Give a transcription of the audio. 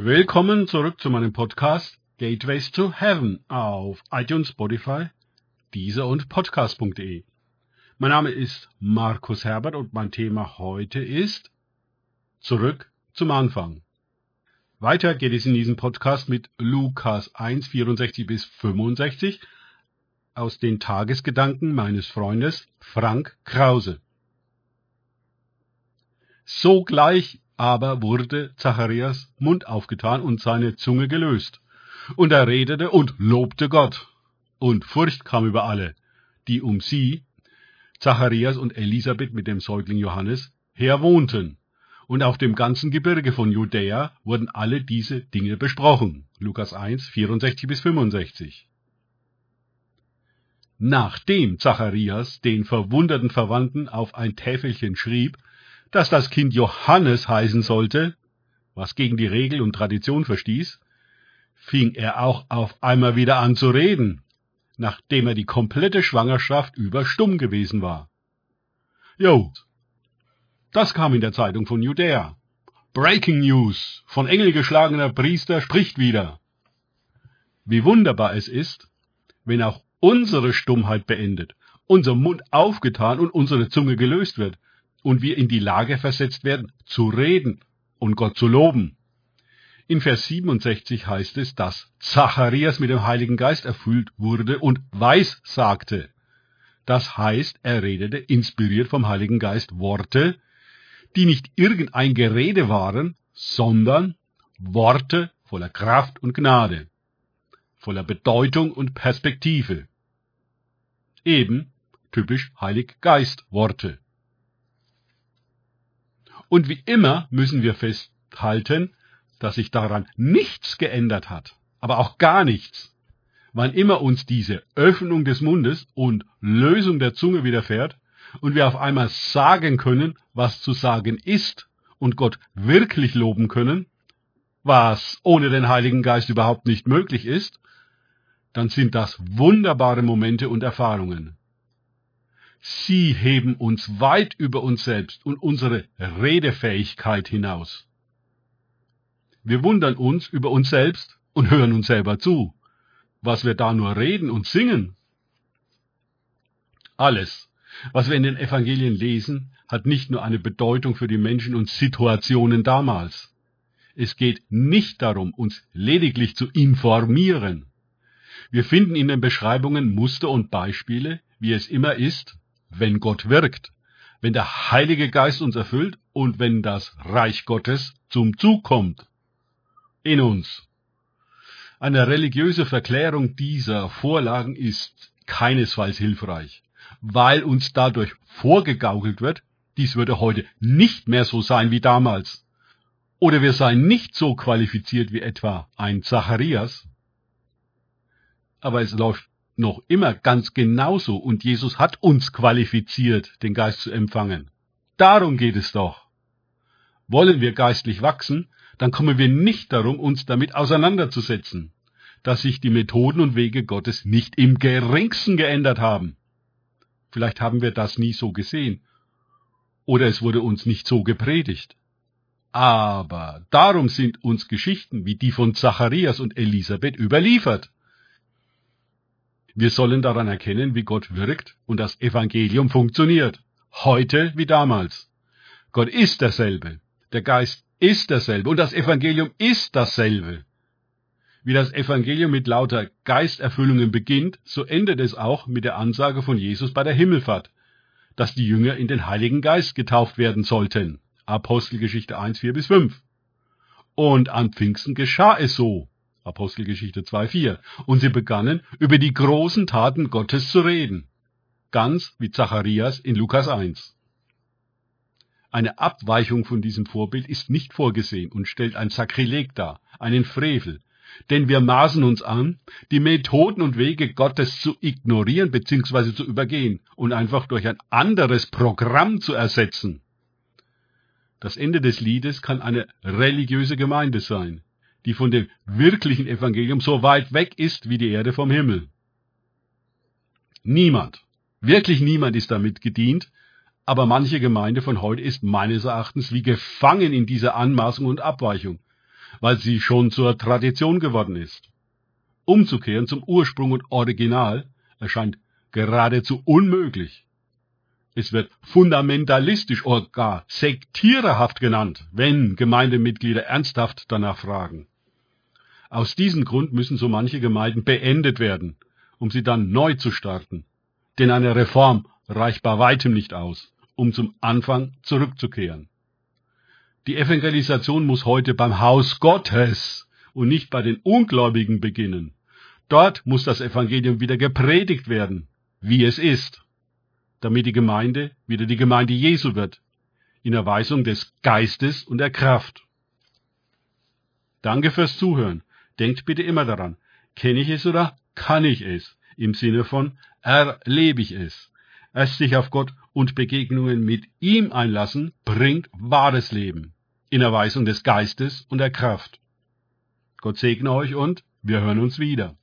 Willkommen zurück zu meinem Podcast Gateways to Heaven auf iTunes, Spotify, Deezer und Podcast.de. Mein Name ist Markus Herbert und mein Thema heute ist Zurück zum Anfang. Weiter geht es in diesem Podcast mit Lukas 1, 64 bis 65 aus den Tagesgedanken meines Freundes Frank Krause. Sogleich aber wurde Zacharias Mund aufgetan und seine Zunge gelöst. Und er redete und lobte Gott. Und Furcht kam über alle, die um sie, Zacharias und Elisabeth mit dem Säugling Johannes, her wohnten. Und auf dem ganzen Gebirge von Judäa wurden alle diese Dinge besprochen. Lukas 1, 64 bis 65. Nachdem Zacharias den verwunderten Verwandten auf ein Täfelchen schrieb, dass das Kind Johannes heißen sollte, was gegen die Regel und Tradition verstieß, fing er auch auf einmal wieder an zu reden, nachdem er die komplette Schwangerschaft über stumm gewesen war. Jo, das kam in der Zeitung von Judäa. Breaking News. Von Engel geschlagener Priester spricht wieder. Wie wunderbar es ist, wenn auch unsere Stummheit beendet, unser Mund aufgetan und unsere Zunge gelöst wird, und wir in die Lage versetzt werden, zu reden und Gott zu loben. In Vers 67 heißt es, dass Zacharias mit dem Heiligen Geist erfüllt wurde und weiß sagte. Das heißt, er redete, inspiriert vom Heiligen Geist, Worte, die nicht irgendein Gerede waren, sondern Worte voller Kraft und Gnade, voller Bedeutung und Perspektive. Eben typisch Heilig Geist Worte. Und wie immer müssen wir festhalten, dass sich daran nichts geändert hat, aber auch gar nichts. Wann immer uns diese Öffnung des Mundes und Lösung der Zunge widerfährt und wir auf einmal sagen können, was zu sagen ist und Gott wirklich loben können, was ohne den Heiligen Geist überhaupt nicht möglich ist, dann sind das wunderbare Momente und Erfahrungen. Sie heben uns weit über uns selbst und unsere Redefähigkeit hinaus. Wir wundern uns über uns selbst und hören uns selber zu, was wir da nur reden und singen. Alles, was wir in den Evangelien lesen, hat nicht nur eine Bedeutung für die Menschen und Situationen damals. Es geht nicht darum, uns lediglich zu informieren. Wir finden in den Beschreibungen Muster und Beispiele, wie es immer ist, wenn Gott wirkt, wenn der Heilige Geist uns erfüllt und wenn das Reich Gottes zum Zug kommt. In uns. Eine religiöse Verklärung dieser Vorlagen ist keinesfalls hilfreich, weil uns dadurch vorgegaukelt wird, dies würde heute nicht mehr so sein wie damals. Oder wir seien nicht so qualifiziert wie etwa ein Zacharias. Aber es läuft noch immer ganz genauso und Jesus hat uns qualifiziert, den Geist zu empfangen. Darum geht es doch. Wollen wir geistlich wachsen, dann kommen wir nicht darum, uns damit auseinanderzusetzen, dass sich die Methoden und Wege Gottes nicht im geringsten geändert haben. Vielleicht haben wir das nie so gesehen, oder es wurde uns nicht so gepredigt. Aber darum sind uns Geschichten wie die von Zacharias und Elisabeth überliefert. Wir sollen daran erkennen, wie Gott wirkt und das Evangelium funktioniert. Heute wie damals. Gott ist derselbe. Der Geist ist derselbe. Und das Evangelium ist dasselbe. Wie das Evangelium mit lauter Geisterfüllungen beginnt, so endet es auch mit der Ansage von Jesus bei der Himmelfahrt, dass die Jünger in den Heiligen Geist getauft werden sollten. Apostelgeschichte 1, 4 bis 5. Und am Pfingsten geschah es so. Apostelgeschichte 2,4. Und sie begannen, über die großen Taten Gottes zu reden. Ganz wie Zacharias in Lukas 1. Eine Abweichung von diesem Vorbild ist nicht vorgesehen und stellt ein Sakrileg dar, einen Frevel. Denn wir maßen uns an, die Methoden und Wege Gottes zu ignorieren bzw. zu übergehen und einfach durch ein anderes Programm zu ersetzen. Das Ende des Liedes kann eine religiöse Gemeinde sein, die von dem wirklichen Evangelium so weit weg ist wie die Erde vom Himmel. Niemand, wirklich niemand ist damit gedient, aber manche Gemeinde von heute ist meines Erachtens wie gefangen in dieser Anmaßung und Abweichung, weil sie schon zur Tradition geworden ist. Umzukehren zum Ursprung und Original erscheint geradezu unmöglich. Es wird fundamentalistisch oder gar sektiererhaft genannt, wenn Gemeindemitglieder ernsthaft danach fragen. Aus diesem Grund müssen so manche Gemeinden beendet werden, um sie dann neu zu starten. Denn eine Reform reicht bei weitem nicht aus, um zum Anfang zurückzukehren. Die Evangelisation muss heute beim Haus Gottes und nicht bei den Ungläubigen beginnen. Dort muss das Evangelium wieder gepredigt werden, wie es ist, damit die Gemeinde wieder die Gemeinde Jesu wird, in Erweisung des Geistes und der Kraft. Danke fürs Zuhören. Denkt bitte immer daran, kenne ich es oder kann ich es? Im Sinne von erlebe ich es. Erst sich auf Gott und Begegnungen mit ihm einlassen, bringt wahres Leben, in Erweisung des Geistes und der Kraft. Gott segne euch und wir hören uns wieder.